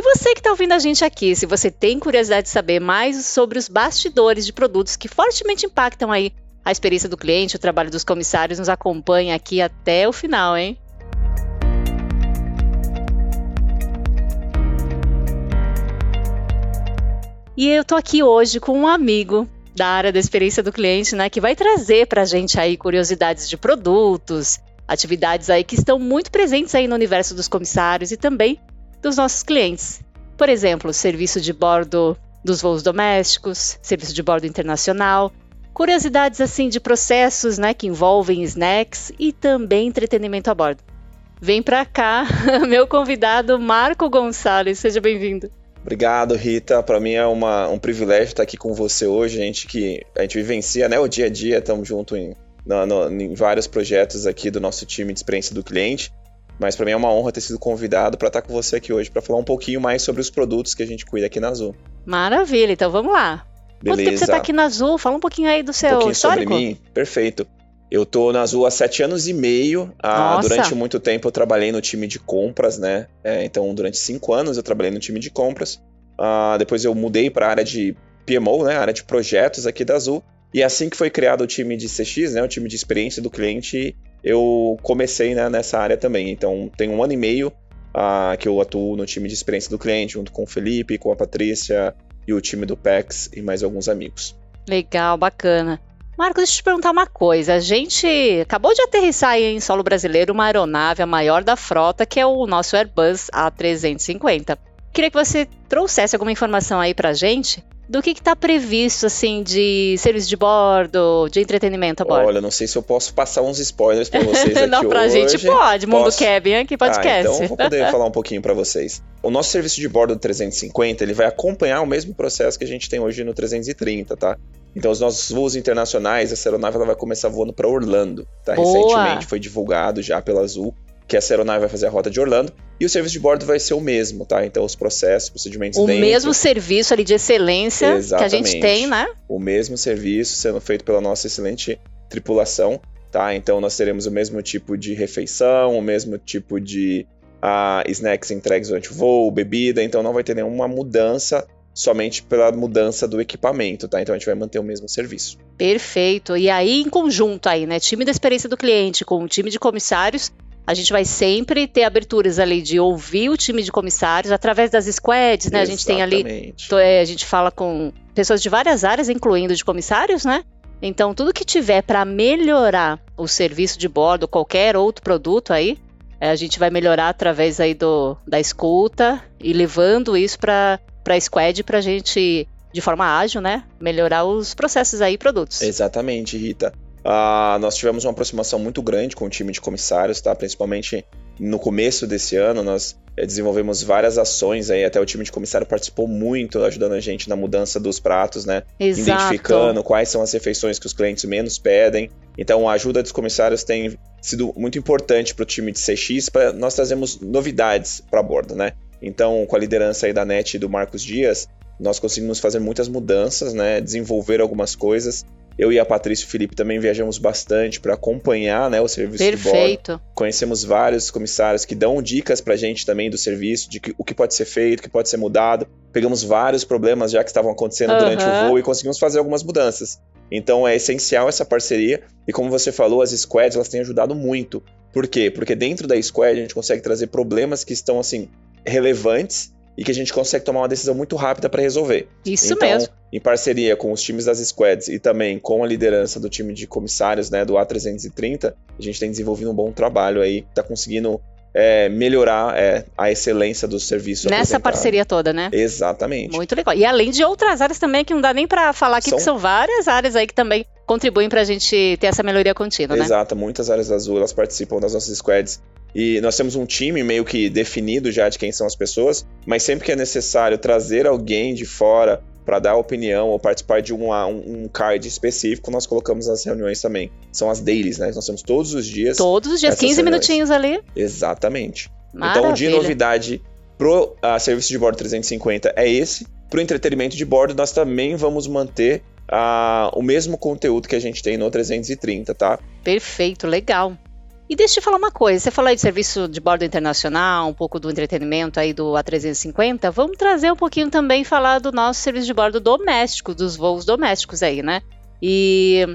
E você que está ouvindo a gente aqui, se você tem curiosidade de saber mais sobre os bastidores de produtos que fortemente impactam aí a experiência do cliente, o trabalho dos comissários, nos acompanhe aqui até o final, hein? E eu tô aqui hoje com um amigo da área da experiência do cliente, né, que vai trazer para a gente aí curiosidades de produtos, atividades aí que estão muito presentes aí no universo dos comissários e também dos nossos clientes. Por exemplo, serviço de bordo dos voos domésticos, serviço de bordo internacional, curiosidades assim de processos, né, que envolvem snacks e também entretenimento a bordo. Vem para cá, meu convidado Marco Gonçalves, seja bem-vindo. Obrigado, Rita. Para mim é uma, um privilégio estar aqui com você hoje. A gente que a gente vivencia, né, o dia a dia, estamos junto em em vários projetos aqui do nosso time de experiência do cliente. Mas para mim é uma honra ter sido convidado para estar com você aqui hoje para falar um pouquinho mais sobre os produtos que a gente cuida aqui na Azul. Maravilha, então vamos lá. Beleza. Quanto tempo você está aqui na Azul? Fala um pouquinho aí do seu um pouquinho histórico. sobre mim? Perfeito. Eu tô na Azul há sete anos e meio. Ah, durante muito tempo eu trabalhei no time de compras, né? É, então, durante cinco anos eu trabalhei no time de compras. Ah, depois eu mudei para a área de PMO, né? área de projetos aqui da Azul. E assim que foi criado o time de CX, né, o time de experiência do cliente, eu comecei né, nessa área também. Então, tem um ano e meio uh, que eu atuo no time de experiência do cliente, junto com o Felipe, com a Patrícia e o time do PEX e mais alguns amigos. Legal, bacana. Marcos, deixa eu te perguntar uma coisa. A gente acabou de aterrissar aí em solo brasileiro uma aeronave, a maior da frota, que é o nosso Airbus A350. Queria que você trouxesse alguma informação aí pra gente do que está previsto, assim, de serviço de bordo, de entretenimento a bordo? Olha, não sei se eu posso passar uns spoilers para vocês aqui Não, pra hoje. gente pode, Mundo posso... Kevin aqui podcast. Ah, então vou poder falar um pouquinho para vocês. O nosso serviço de bordo do 350, ele vai acompanhar o mesmo processo que a gente tem hoje no 330, tá? Então, os nossos voos internacionais, essa aeronave ela vai começar voando para Orlando, tá? Boa. Recentemente foi divulgado já pela Azul que essa aeronave vai fazer a rota de Orlando e o serviço de bordo vai ser o mesmo, tá? Então os processos, procedimentos o dentro, mesmo serviço ali de excelência Exatamente. que a gente tem, né? O mesmo serviço sendo feito pela nossa excelente tripulação, tá? Então nós teremos o mesmo tipo de refeição, o mesmo tipo de uh, snacks entregues durante o voo, bebida, então não vai ter nenhuma mudança somente pela mudança do equipamento, tá? Então a gente vai manter o mesmo serviço. Perfeito. E aí, em conjunto aí, né? Time da experiência do cliente com o time de comissários, a gente vai sempre ter aberturas ali de ouvir o time de comissários através das squads, né? Exatamente. A gente tem ali, é, a gente fala com pessoas de várias áreas, incluindo de comissários, né? Então, tudo que tiver para melhorar o serviço de bordo, qualquer outro produto aí, é, a gente vai melhorar através aí do, da escuta e levando isso para a squad para a gente, de forma ágil, né, melhorar os processos aí e produtos. Exatamente, Rita. Uh, nós tivemos uma aproximação muito grande com o time de comissários, tá? Principalmente no começo desse ano, nós eh, desenvolvemos várias ações aí, até o time de comissário participou muito, ajudando a gente na mudança dos pratos, né? Exato. Identificando quais são as refeições que os clientes menos pedem. Então, a ajuda dos comissários tem sido muito importante para o time de CX, para nós trazemos novidades para bordo, né? Então, com a liderança aí da NET e do Marcos Dias, nós conseguimos fazer muitas mudanças, né? Desenvolver algumas coisas eu e a Patrícia e o Felipe também viajamos bastante para acompanhar né, o serviço Perfeito. de bordo. Conhecemos vários comissários que dão dicas para a gente também do serviço, de que, o que pode ser feito, o que pode ser mudado. Pegamos vários problemas já que estavam acontecendo uhum. durante o voo e conseguimos fazer algumas mudanças. Então é essencial essa parceria e como você falou, as squads elas têm ajudado muito. Por quê? Porque dentro da squad a gente consegue trazer problemas que estão assim relevantes e que a gente consegue tomar uma decisão muito rápida para resolver. Isso então, mesmo. Em parceria com os times das squads e também com a liderança do time de comissários, né, do A330, a gente tem desenvolvido um bom trabalho aí, está conseguindo é, melhorar é, a excelência do serviço. Nessa parceria toda, né? Exatamente. Muito legal. E além de outras áreas também, que não dá nem para falar aqui, são... que são várias áreas aí que também contribuem para a gente ter essa melhoria contínua, né? Exato, muitas áreas azul, elas participam das nossas squads E nós temos um time meio que definido já de quem são as pessoas, mas sempre que é necessário trazer alguém de fora para dar opinião ou participar de um, um, card específico, nós colocamos nas reuniões também. São as dailies, né? Nós temos todos os dias. Todos os dias, 15 reuniões. minutinhos ali. Exatamente. Maravilha. Então, de novidade pro uh, serviço de bordo 350 é esse. Pro entretenimento de bordo, nós também vamos manter uh, o mesmo conteúdo que a gente tem no 330, tá? Perfeito, legal. E deixa eu te falar uma coisa, você falou aí de serviço de bordo internacional, um pouco do entretenimento aí do A350, vamos trazer um pouquinho também falar do nosso serviço de bordo doméstico, dos voos domésticos aí, né? E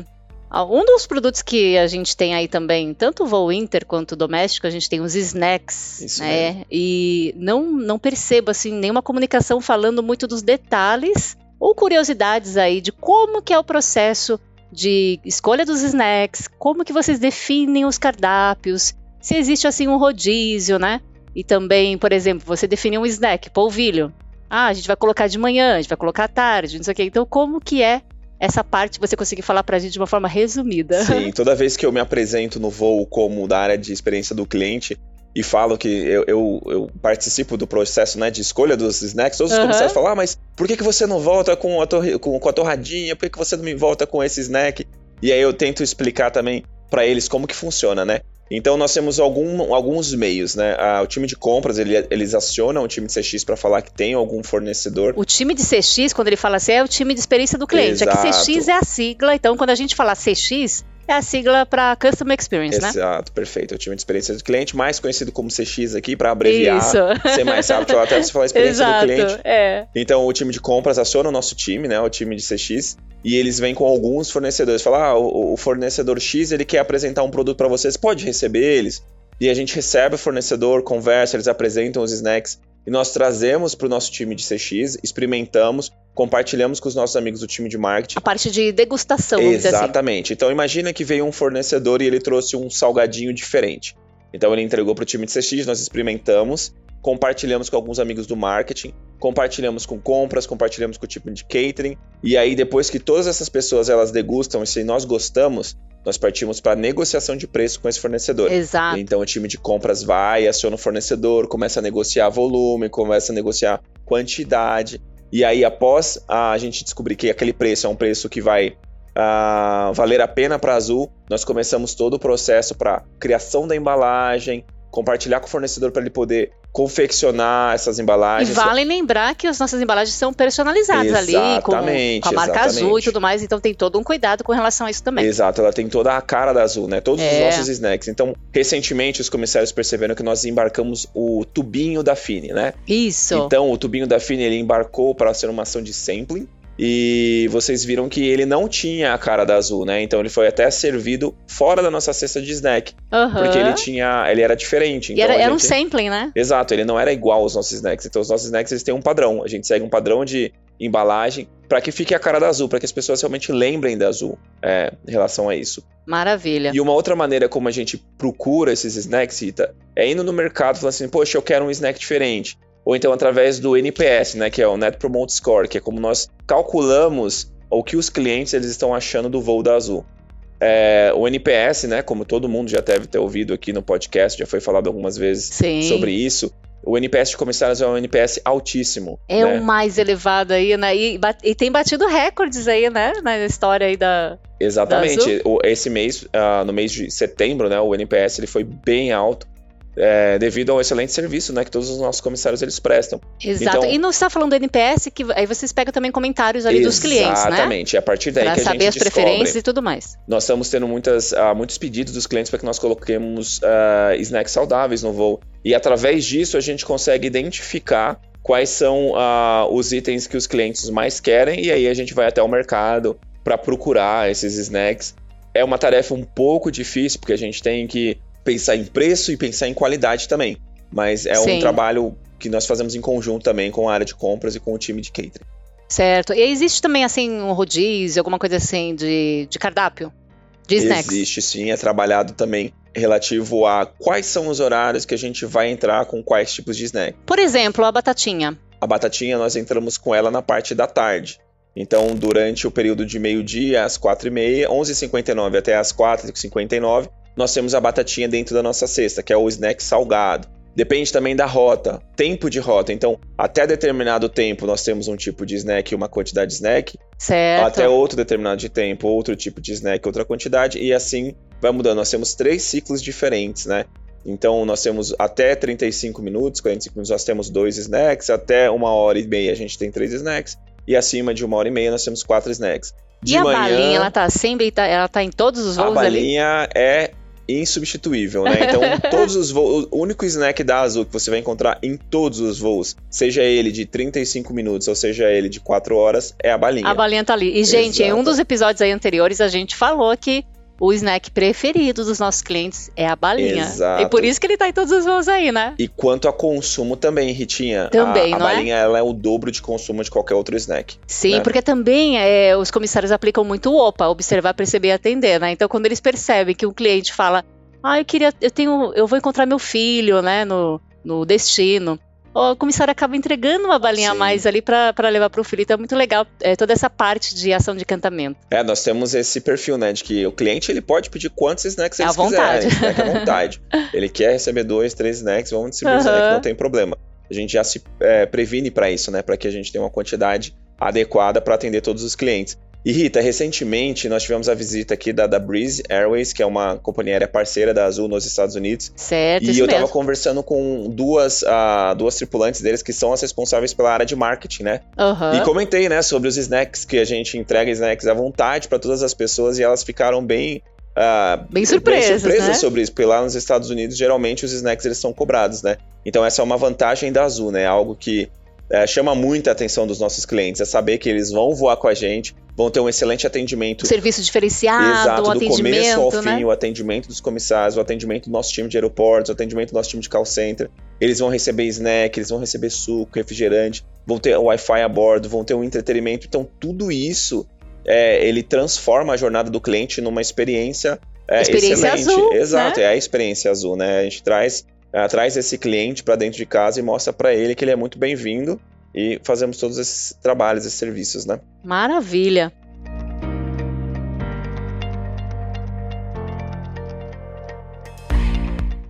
um dos produtos que a gente tem aí também, tanto o voo inter quanto doméstico, a gente tem os snacks, Isso né? Mesmo. E não, não percebo assim nenhuma comunicação falando muito dos detalhes ou curiosidades aí de como que é o processo de escolha dos snacks, como que vocês definem os cardápios, se existe assim um rodízio, né? E também, por exemplo, você define um snack, polvilho. Ah, a gente vai colocar de manhã, a gente vai colocar à tarde, não sei o quê. Então, como que é essa parte você conseguir falar pra gente de uma forma resumida? Sim, toda vez que eu me apresento no voo como da área de experiência do cliente, e falo que eu, eu, eu, participo do processo né, de escolha dos snacks, todos os uhum. comissários falam, ah, mas por que, que você não volta com a, torre, com, com a torradinha? Por que, que você não me volta com esse snack? E aí eu tento explicar também para eles como que funciona, né? Então nós temos algum, alguns meios, né? Ah, o time de compras, ele, eles acionam o time de CX para falar que tem algum fornecedor. O time de CX, quando ele fala assim, é o time de experiência do cliente. Exato. É que CX é a sigla, então quando a gente fala CX, é a sigla para Customer Experience, Exato, né? Exato, perfeito. É o time de experiência do cliente, mais conhecido como CX aqui, para abreviar, Isso. ser mais rápido, até você falar experiência Exato, do cliente. É. Então, o time de compras aciona o nosso time, né? O time de CX, e eles vêm com alguns fornecedores. Falam, ah, o fornecedor X, ele quer apresentar um produto para vocês, pode receber eles. E a gente recebe o fornecedor, conversa, eles apresentam os snacks e nós trazemos para o nosso time de CX, experimentamos, compartilhamos com os nossos amigos do time de marketing. A parte de degustação, assim. Exatamente. Assim. Então imagina que veio um fornecedor e ele trouxe um salgadinho diferente. Então ele entregou para o time de CX, nós experimentamos, compartilhamos com alguns amigos do marketing, compartilhamos com compras, compartilhamos com o time de catering, e aí depois que todas essas pessoas elas degustam e se nós gostamos, nós partimos para negociação de preço com esse fornecedor. Exato. Então o time de compras vai, aciona o fornecedor, começa a negociar volume, começa a negociar quantidade. E aí, após a gente descobrir que aquele preço é um preço que vai uh, valer a pena para a Azul, nós começamos todo o processo para criação da embalagem, compartilhar com o fornecedor para ele poder confeccionar essas embalagens. E vale lembrar que as nossas embalagens são personalizadas ali, com, com a marca exatamente. azul e tudo mais, então tem todo um cuidado com relação a isso também. Exato, ela tem toda a cara da azul, né? Todos é. os nossos snacks. Então, recentemente os comissários perceberam que nós embarcamos o tubinho da Fini, né? Isso. Então, o tubinho da Fini ele embarcou para ser uma ação de sampling e vocês viram que ele não tinha a cara da Azul, né? Então ele foi até servido fora da nossa cesta de snack. Uhum. Porque ele tinha. Ele era diferente. Então e era, era gente... um sampling, né? Exato, ele não era igual aos nossos snacks. Então os nossos snacks eles têm um padrão. A gente segue um padrão de embalagem para que fique a cara da Azul, para que as pessoas realmente lembrem da Azul é, em relação a isso. Maravilha. E uma outra maneira como a gente procura esses snacks, Rita, é indo no mercado falando assim, poxa, eu quero um snack diferente ou então através do NPS, né, que é o Net Promote Score, que é como nós calculamos o que os clientes eles estão achando do voo da Azul. É, o NPS, né, como todo mundo já deve ter ouvido aqui no podcast, já foi falado algumas vezes Sim. sobre isso. O NPS de comissários é um NPS altíssimo. É né? o mais elevado aí, né? E, e, tem batido recordes aí, né? Na história aí da. Exatamente. Da Esse mês, uh, no mês de setembro, né? O NPS ele foi bem alto é, devido ao excelente serviço né, que todos os nossos comissários eles prestam. Exato. Então, e não está falando do NPS, que aí vocês pegam também comentários ali dos clientes, né? Exatamente. É a partir daí pra que a gente saber as descobre. preferências e tudo mais. Nós estamos tendo muitas, uh, muitos pedidos dos clientes para que nós coloquemos uh, snacks saudáveis no voo. E através disso a gente consegue identificar quais são uh, os itens que os clientes mais querem e aí a gente vai até o mercado para procurar esses snacks. É uma tarefa um pouco difícil porque a gente tem que pensar em preço e pensar em qualidade também. Mas é Sim. um trabalho que nós fazemos em conjunto também com a área de compras e com o time de catering. Certo. E existe também, assim, um rodízio, alguma coisa assim de, de cardápio? De snacks? Existe, sim. É trabalhado também relativo a quais são os horários que a gente vai entrar com quais tipos de snack. Por exemplo, a batatinha. A batatinha, nós entramos com ela na parte da tarde. Então, durante o período de meio-dia, às 4h30, 11h59 até às 4h59, nós temos a batatinha dentro da nossa cesta, que é o snack salgado. Depende também da rota, tempo de rota. Então, até determinado tempo nós temos um tipo de snack e uma quantidade de snack. Certo. Até outro determinado de tempo, outro tipo de snack, outra quantidade. E assim vai mudando. Nós temos três ciclos diferentes, né? Então, nós temos até 35 minutos, 45 minutos nós temos dois snacks, até uma hora e meia a gente tem três snacks, e acima de uma hora e meia nós temos quatro snacks. De e manhã, a balinha, ela tá sempre, ela tá em todos os voos ali? A balinha ali? é insubstituível, né? Então, todos os voos, o único snack da Azul que você vai encontrar em todos os voos, seja ele de 35 minutos ou seja ele de 4 horas, é a balinha. A balinha tá ali. E, gente, Exato. em um dos episódios aí anteriores, a gente falou que o snack preferido dos nossos clientes é a balinha. Exato. E por isso que ele tá em todos os voos aí, né? E quanto a consumo também, Ritinha. Também, a, a é? balinha é? ela é o dobro de consumo de qualquer outro snack. Sim, né? porque também é, os comissários aplicam muito o OPA, observar, perceber e atender, né? Então quando eles percebem que um cliente fala, ah, eu queria, eu tenho, eu vou encontrar meu filho, né, no, no destino o comissário acaba entregando uma balinha Sim. a mais ali para levar para o filho. Então é muito legal é, toda essa parte de ação de encantamento. É, nós temos esse perfil, né, de que o cliente ele pode pedir quantos snacks ele quiserem. Snack à vontade. ele quer receber dois, três snacks, vamos distribuir uhum. snack, não tem problema. A gente já se é, previne para isso, né, para que a gente tenha uma quantidade adequada para atender todos os clientes. E Rita, recentemente nós tivemos a visita aqui da, da Breeze Airways, que é uma companhia aérea parceira da Azul nos Estados Unidos. Certo, E eu estava conversando com duas, uh, duas tripulantes deles que são as responsáveis pela área de marketing, né? Uhum. E comentei, né, sobre os snacks que a gente entrega snacks à vontade para todas as pessoas e elas ficaram bem Uh, bem surpresas, bem surpresas né? sobre isso, porque lá nos Estados Unidos geralmente os snacks eles são cobrados, né? Então essa é uma vantagem da Azul, né? Algo que é, chama muita atenção dos nossos clientes, é saber que eles vão voar com a gente, vão ter um excelente atendimento. Serviço diferenciado, Exato, o do começo ao né? fim, o atendimento dos comissários, o atendimento do nosso time de aeroportos, o atendimento do nosso time de call center. Eles vão receber snack, eles vão receber suco, refrigerante, vão ter Wi-Fi a bordo, vão ter um entretenimento. Então, tudo isso, é, ele transforma a jornada do cliente numa experiência, é, experiência excelente. Azul, Exato, né? é a experiência azul, né? A gente traz, é, traz esse cliente para dentro de casa e mostra para ele que ele é muito bem-vindo e fazemos todos esses trabalhos, esses serviços, né? Maravilha.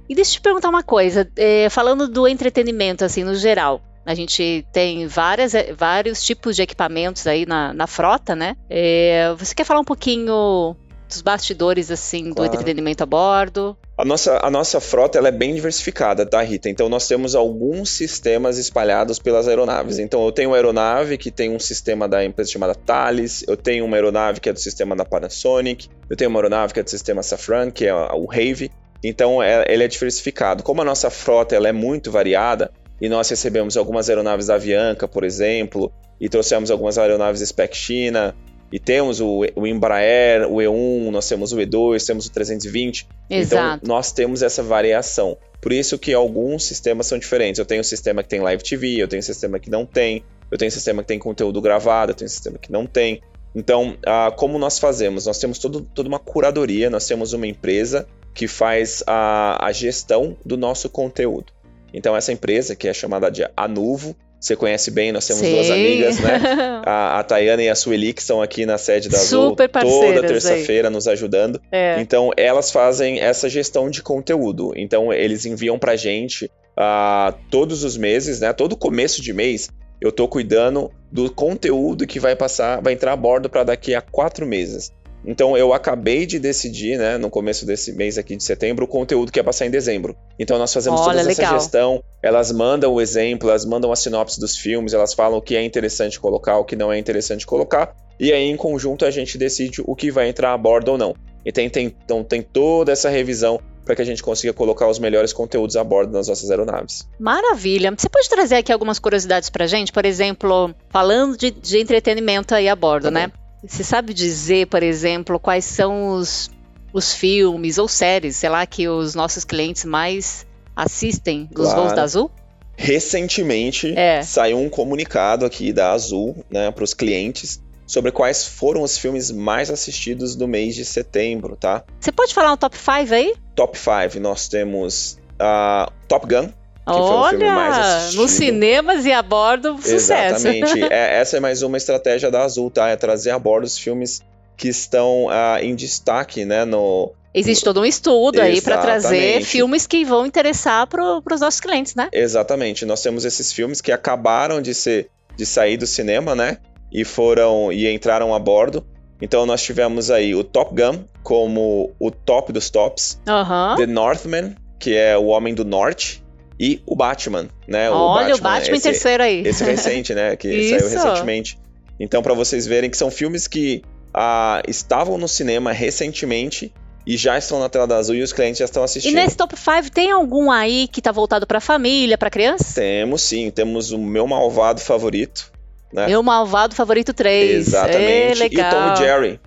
E deixa eu te perguntar uma coisa, é, falando do entretenimento, assim, no geral. A gente tem várias, é, vários tipos de equipamentos aí na, na frota, né? É, você quer falar um pouquinho dos bastidores, assim, claro. do entretenimento a bordo? A nossa, a nossa frota ela é bem diversificada, tá, Rita? Então nós temos alguns sistemas espalhados pelas aeronaves. Então eu tenho uma aeronave que tem um sistema da empresa chamada Thales, eu tenho uma aeronave que é do sistema da Panasonic, eu tenho uma aeronave que é do sistema Safran, que é o Rave. Então é, ele é diversificado. Como a nossa frota ela é muito variada, e nós recebemos algumas aeronaves da Avianca, por exemplo, e trouxemos algumas aeronaves Spec China, e temos o, o Embraer, o E1, nós temos o E2, temos o 320. Então, Exato. Então, nós temos essa variação. Por isso que alguns sistemas são diferentes. Eu tenho um sistema que tem Live TV, eu tenho um sistema que não tem, eu tenho um sistema que tem conteúdo gravado, eu tenho um sistema que não tem. Então, ah, como nós fazemos? Nós temos todo, toda uma curadoria, nós temos uma empresa que faz a, a gestão do nosso conteúdo. Então, essa empresa, que é chamada de Anuvo, você conhece bem, nós temos duas amigas, né? A, a Tayana e a Sueli, que estão aqui na sede da Azul toda terça-feira nos ajudando. É. Então, elas fazem essa gestão de conteúdo. Então, eles enviam pra gente uh, todos os meses, né? Todo começo de mês, eu tô cuidando do conteúdo que vai passar, vai entrar a bordo para daqui a quatro meses. Então eu acabei de decidir, né, no começo desse mês aqui de setembro, o conteúdo que ia passar em dezembro. Então nós fazemos Olha, toda legal. essa gestão, elas mandam o exemplo, elas mandam a sinopse dos filmes, elas falam o que é interessante colocar, o que não é interessante colocar, e aí em conjunto a gente decide o que vai entrar a bordo ou não. E tem, tem, então tem toda essa revisão para que a gente consiga colocar os melhores conteúdos a bordo nas nossas aeronaves. Maravilha. Você pode trazer aqui algumas curiosidades para gente? Por exemplo, falando de, de entretenimento aí a bordo, tá né? Bom. Você sabe dizer, por exemplo, quais são os, os filmes ou séries, sei lá, que os nossos clientes mais assistem dos claro. voos da Azul? Recentemente é. saiu um comunicado aqui da Azul né, para os clientes sobre quais foram os filmes mais assistidos do mês de setembro, tá? Você pode falar um top 5 aí? Top 5, nós temos uh, Top Gun, Olha, nos cinemas e a bordo, sucesso. Exatamente. é, essa é mais uma estratégia da Azul, tá? É trazer a bordo os filmes que estão uh, em destaque, né, no, Existe todo um estudo aí para trazer filmes que vão interessar para os nossos clientes, né? Exatamente. Nós temos esses filmes que acabaram de ser de sair do cinema, né? E foram e entraram a bordo. Então nós tivemos aí o Top Gun como o top dos tops, uhum. The Northman, que é o Homem do Norte, e o Batman, né? Olha, o Batman, o Batman esse, terceiro aí. Esse recente, né? Que saiu recentemente. Então, para vocês verem que são filmes que ah, estavam no cinema recentemente e já estão na tela da azul e os clientes já estão assistindo. E nesse top 5 tem algum aí que tá voltado para família, para criança? Temos sim, temos o meu malvado favorito, né? Meu malvado favorito 3. Exatamente. E Tom e Jerry.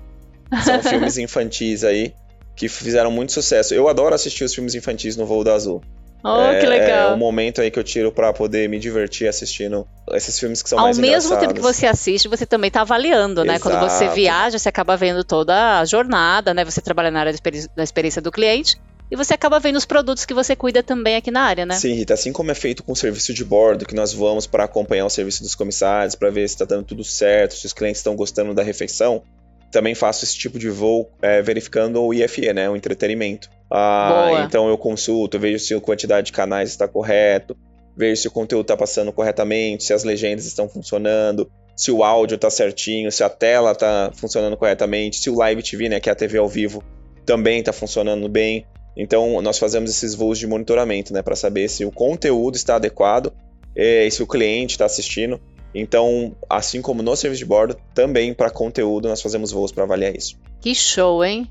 São filmes infantis aí que fizeram muito sucesso. Eu adoro assistir os filmes infantis no Voo da Azul. Oh, é, que legal. É um momento aí que eu tiro para poder me divertir assistindo esses filmes que são Ao mais engraçados. Ao mesmo tempo que você assiste, você também tá avaliando, né? Exato. Quando você viaja, você acaba vendo toda a jornada, né? Você trabalha na área da experiência do cliente. E você acaba vendo os produtos que você cuida também aqui na área, né? Sim, Rita. Assim como é feito com o serviço de bordo, que nós vamos para acompanhar o serviço dos comissários, para ver se está dando tudo certo, se os clientes estão gostando da refeição, também faço esse tipo de voo é, verificando o IFE, né? O entretenimento. Ah, então eu consulto, vejo se a quantidade de canais está correto, vejo se o conteúdo está passando corretamente, se as legendas estão funcionando, se o áudio está certinho, se a tela está funcionando corretamente, se o Live TV, né, que é a TV ao vivo, também está funcionando bem. Então nós fazemos esses voos de monitoramento, né, para saber se o conteúdo está adequado eh, e se o cliente está assistindo. Então, assim como no serviço de bordo, também para conteúdo nós fazemos voos para avaliar isso. Que show, hein?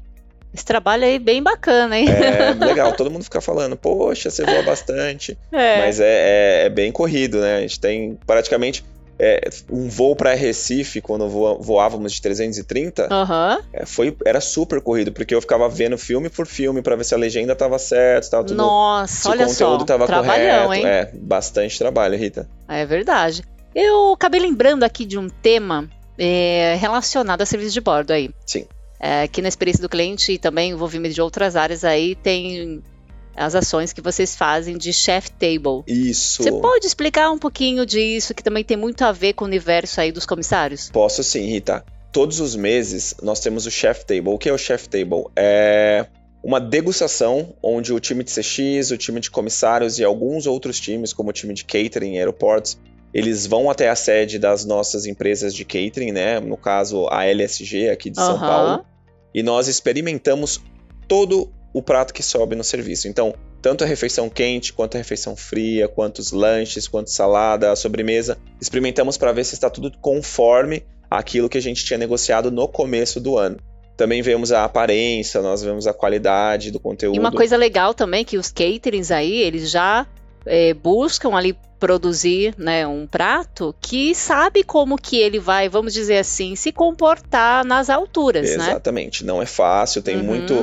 Esse trabalho aí bem bacana, hein? É legal, todo mundo fica falando, poxa, você voa bastante. É. Mas é, é, é, bem corrido, né? A gente tem praticamente é, um voo para Recife, quando voávamos de 330, uhum. é, foi, era super corrido, porque eu ficava vendo filme por filme para ver se a legenda tava certa, tava tudo. Nossa, se olha o conteúdo só. tava Trabalhão, correto. Hein? É, bastante trabalho, Rita. É verdade. Eu acabei lembrando aqui de um tema é, relacionado a serviço de bordo aí. Sim. É, aqui na experiência do cliente e também envolvimento de outras áreas aí tem as ações que vocês fazem de chef table. Isso. Você pode explicar um pouquinho disso, que também tem muito a ver com o universo aí dos comissários? Posso sim, Rita. Todos os meses nós temos o chef table. O que é o chef table? É uma degustação onde o time de CX, o time de comissários e alguns outros times, como o time de catering aeroportos, eles vão até a sede das nossas empresas de catering, né? No caso, a LSG aqui de São Paulo. E nós experimentamos todo o prato que sobe no serviço. Então, tanto a refeição quente, quanto a refeição fria, quanto os lanches, quanto salada, a sobremesa, experimentamos para ver se está tudo conforme aquilo que a gente tinha negociado no começo do ano. Também vemos a aparência, nós vemos a qualidade do conteúdo. E uma coisa legal também que os caterings aí, eles já é, buscam ali produzir né, um prato que sabe como que ele vai, vamos dizer assim, se comportar nas alturas, né? Exatamente, né? não é fácil, tem uhum. muito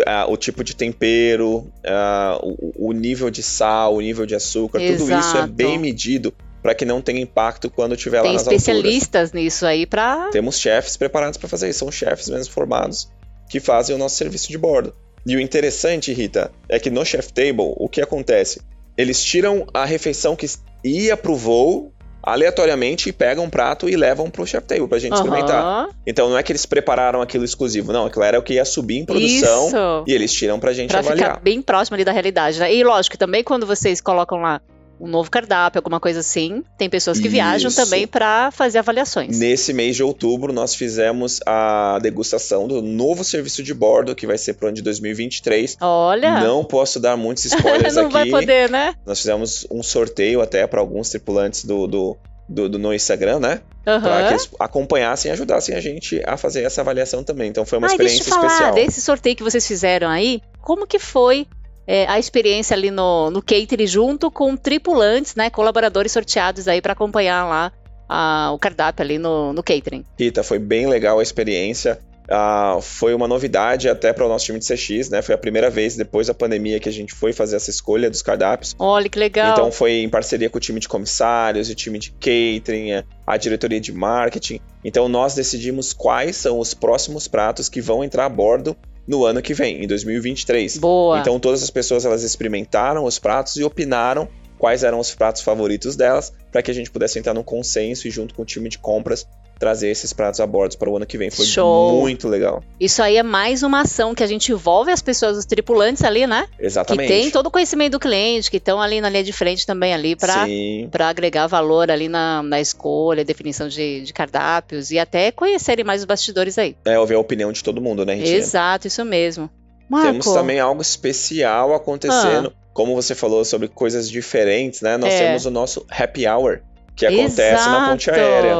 uh, o tipo de tempero, uh, o, o, nível de sal, o nível de açúcar, Exato. tudo isso é bem medido para que não tenha impacto quando estiver lá nas alturas. Tem especialistas nisso aí para Temos chefes preparados para fazer isso, são chefes mesmo formados que fazem o nosso serviço de bordo. E o interessante, Rita, é que no chef table o que acontece? Eles tiram a refeição que ia pro voo aleatoriamente e pegam um prato e levam pro chef table pra gente uhum. experimentar. Então não é que eles prepararam aquilo exclusivo, não, aquilo era o que ia subir em produção Isso. e eles tiram pra gente pra avaliar. Ficar bem próximo ali da realidade, né? E lógico, também quando vocês colocam lá um novo cardápio, alguma coisa assim. Tem pessoas que Isso. viajam também para fazer avaliações. Nesse mês de outubro, nós fizemos a degustação do novo serviço de bordo, que vai ser para o ano de 2023. Olha! Não posso dar muitos spoilers Não aqui. vai poder, né? Nós fizemos um sorteio até para alguns tripulantes do, do, do, do, no Instagram, né? Uhum. Para que eles acompanhassem e ajudassem a gente a fazer essa avaliação também. Então foi uma ah, experiência deixa eu falar, especial. Desse sorteio que vocês fizeram aí, como que foi é, a experiência ali no, no catering junto com tripulantes, né, colaboradores sorteados aí para acompanhar lá a, o cardápio ali no, no catering. Rita, foi bem legal a experiência. Uh, foi uma novidade até para o nosso time de CX, né? Foi a primeira vez depois da pandemia que a gente foi fazer essa escolha dos cardápios. Olha que legal. Então foi em parceria com o time de comissários, o time de catering, a diretoria de marketing. Então nós decidimos quais são os próximos pratos que vão entrar a bordo no ano que vem, em 2023. Boa. Então todas as pessoas elas experimentaram os pratos e opinaram quais eram os pratos favoritos delas, para que a gente pudesse entrar num consenso e junto com o time de compras trazer esses pratos a bordo para o ano que vem. Foi Show. muito legal. Isso aí é mais uma ação que a gente envolve as pessoas, os tripulantes ali, né? Exatamente. Que tem todo o conhecimento do cliente, que estão ali na linha de frente também ali para agregar valor ali na, na escolha, definição de, de, cardápios e até conhecerem mais os bastidores aí. É, ouvir a opinião de todo mundo, né, Ritinha? Exato, isso mesmo. Marco. Temos também algo especial acontecendo. Ah. Como você falou sobre coisas diferentes, né? Nós é. temos o nosso happy hour que acontece Exato. na ponte aérea.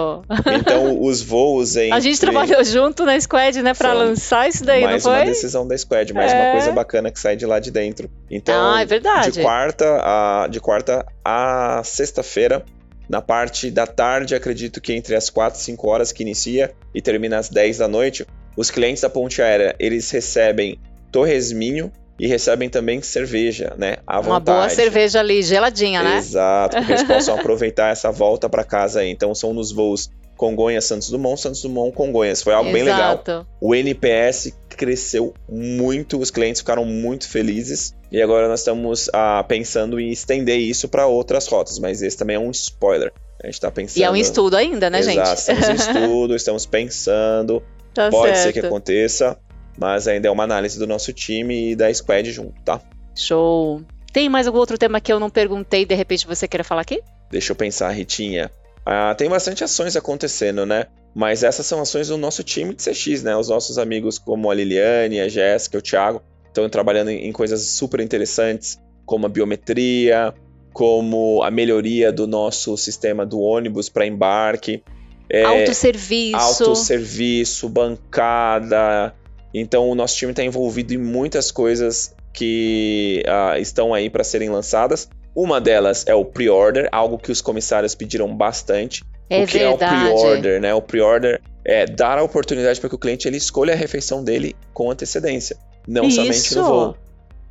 Então, os voos entre... A gente trabalhou junto na Squad, né, para lançar isso daí, mais não foi? Mais uma decisão da Squad, mais é. uma coisa bacana que sai de lá de dentro. Então, ah, é verdade. de quarta a, de quarta a sexta-feira, na parte da tarde, acredito que entre as 4 e 5 horas que inicia e termina às 10 da noite, os clientes da ponte aérea, eles recebem torresminho, e recebem também cerveja, né? À Uma boa cerveja ali, geladinha, né? Exato, que eles possam aproveitar essa volta para casa aí. Então são nos voos Congonhas, Santos Dumont, Santos Dumont, Congonhas. Foi algo Exato. bem legal. O NPS cresceu muito, os clientes ficaram muito felizes. E agora nós estamos ah, pensando em estender isso para outras rotas, mas esse também é um spoiler. A gente está pensando. E é um estudo ainda, né, Exato, gente? Estamos em estudo, estamos pensando. Tá Pode certo. ser que aconteça. Mas ainda é uma análise do nosso time e da squad junto, tá? Show. Tem mais algum outro tema que eu não perguntei e de repente você queira falar aqui? Deixa eu pensar, Ritinha. Ah, tem bastante ações acontecendo, né? Mas essas são ações do nosso time de CX, né? Os nossos amigos como a Liliane, a Jéssica, o Thiago, estão trabalhando em coisas super interessantes, como a biometria, como a melhoria do nosso sistema do ônibus para embarque. É, autosserviço. Autosserviço, bancada, então o nosso time está envolvido em muitas coisas que uh, estão aí para serem lançadas. Uma delas é o pre-order, algo que os comissários pediram bastante. É o que verdade. é o pre-order, né? O pre-order é dar a oportunidade para que o cliente ele escolha a refeição dele com antecedência, não Isso. somente no voo.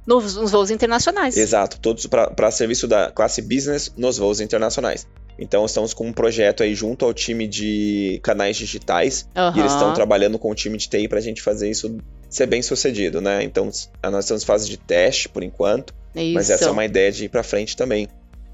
Nos, nos voos internacionais. Exato, todos para serviço da classe business nos voos internacionais. Então estamos com um projeto aí junto ao time de canais digitais uhum. e eles estão trabalhando com o time de TI para a gente fazer isso ser bem sucedido, né? Então nós estamos em fase de teste por enquanto, isso. mas essa é uma ideia de ir para frente também.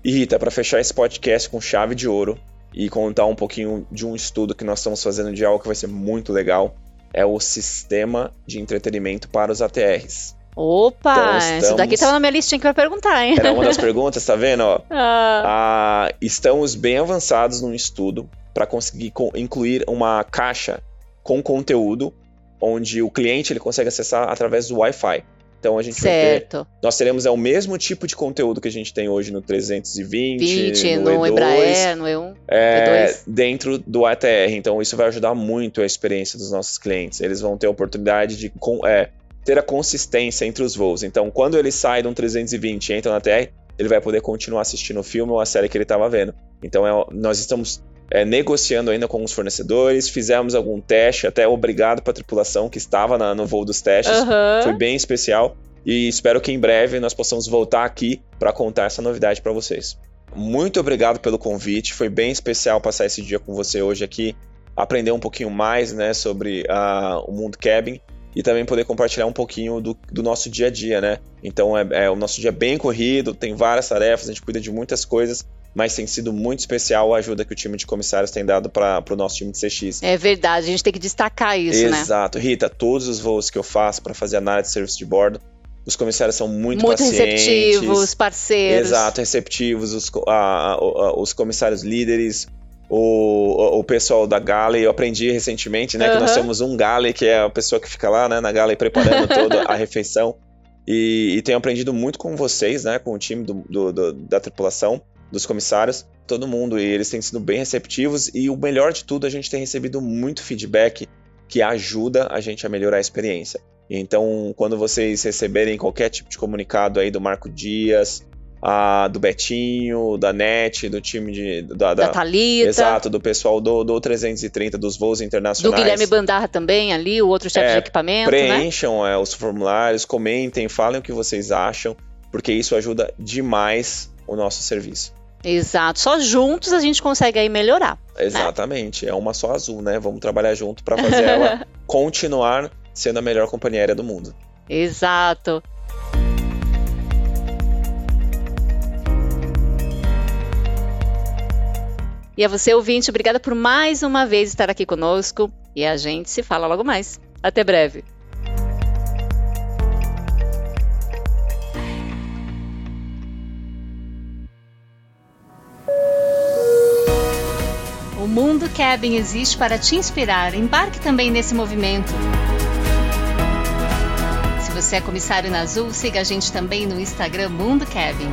E Rita, para fechar esse podcast com chave de ouro e contar um pouquinho de um estudo que nós estamos fazendo de algo que vai ser muito legal, é o sistema de entretenimento para os ATRs. Opa, então, estamos... isso daqui estava na minha listinha que vai perguntar, hein? Era uma das perguntas, tá vendo? Ó, ah. Ah, estamos bem avançados num estudo para conseguir incluir uma caixa com conteúdo onde o cliente ele consegue acessar através do Wi-Fi. Então a gente certo. vai ter, nós teremos é o mesmo tipo de conteúdo que a gente tem hoje no 320, 20, no, no E2, Embraer, no E1, é, E2. dentro do ATR. Então isso vai ajudar muito a experiência dos nossos clientes. Eles vão ter a oportunidade de é, ter a consistência entre os voos. Então, quando ele sai de um 320 e entra na TR, ele vai poder continuar assistindo o filme ou a série que ele estava vendo. Então, é, nós estamos é, negociando ainda com os fornecedores, fizemos algum teste, até obrigado para a tripulação que estava na, no voo dos testes, uhum. foi bem especial. E espero que em breve nós possamos voltar aqui para contar essa novidade para vocês. Muito obrigado pelo convite, foi bem especial passar esse dia com você hoje aqui, aprender um pouquinho mais né, sobre uh, o mundo cabin e também poder compartilhar um pouquinho do, do nosso dia a dia, né? Então é, é, o nosso dia é bem corrido, tem várias tarefas, a gente cuida de muitas coisas, mas tem sido muito especial a ajuda que o time de comissários tem dado para o nosso time de CX. É verdade, a gente tem que destacar isso, Exato. né? Exato. Rita, todos os voos que eu faço para fazer análise de serviço de bordo, os comissários são muito, muito pacientes. receptivos, parceiros. Exato, receptivos, os, a, a, a, os comissários líderes, o, o pessoal da Galley, eu aprendi recentemente, né, uhum. que nós temos um Galley, que é a pessoa que fica lá, né, na Galley preparando toda a refeição. E, e, tenho aprendido muito com vocês, né, com o time do, do, do, da tripulação, dos comissários, todo mundo, e eles têm sido bem receptivos. E o melhor de tudo, a gente tem recebido muito feedback que ajuda a gente a melhorar a experiência. Então, quando vocês receberem qualquer tipo de comunicado aí do Marco Dias, do Betinho, da NET, do time de. Da, da, da Thalita. Exato, do pessoal do, do 330, dos voos internacionais. Do Guilherme Bandarra também ali, o outro chefe é, de equipamento. Né? Preencham né? é, os formulários, comentem, falem o que vocês acham, porque isso ajuda demais o nosso serviço. Exato, só juntos a gente consegue aí melhorar. Né? Exatamente, né? é uma só azul, né? Vamos trabalhar junto para fazer ela continuar sendo a melhor companhia aérea do mundo. Exato. E a você, ouvinte, obrigada por mais uma vez estar aqui conosco. E a gente se fala logo mais. Até breve. O Mundo Cabin existe para te inspirar. Embarque também nesse movimento. Se você é comissário na Azul, siga a gente também no Instagram Mundo Cabin.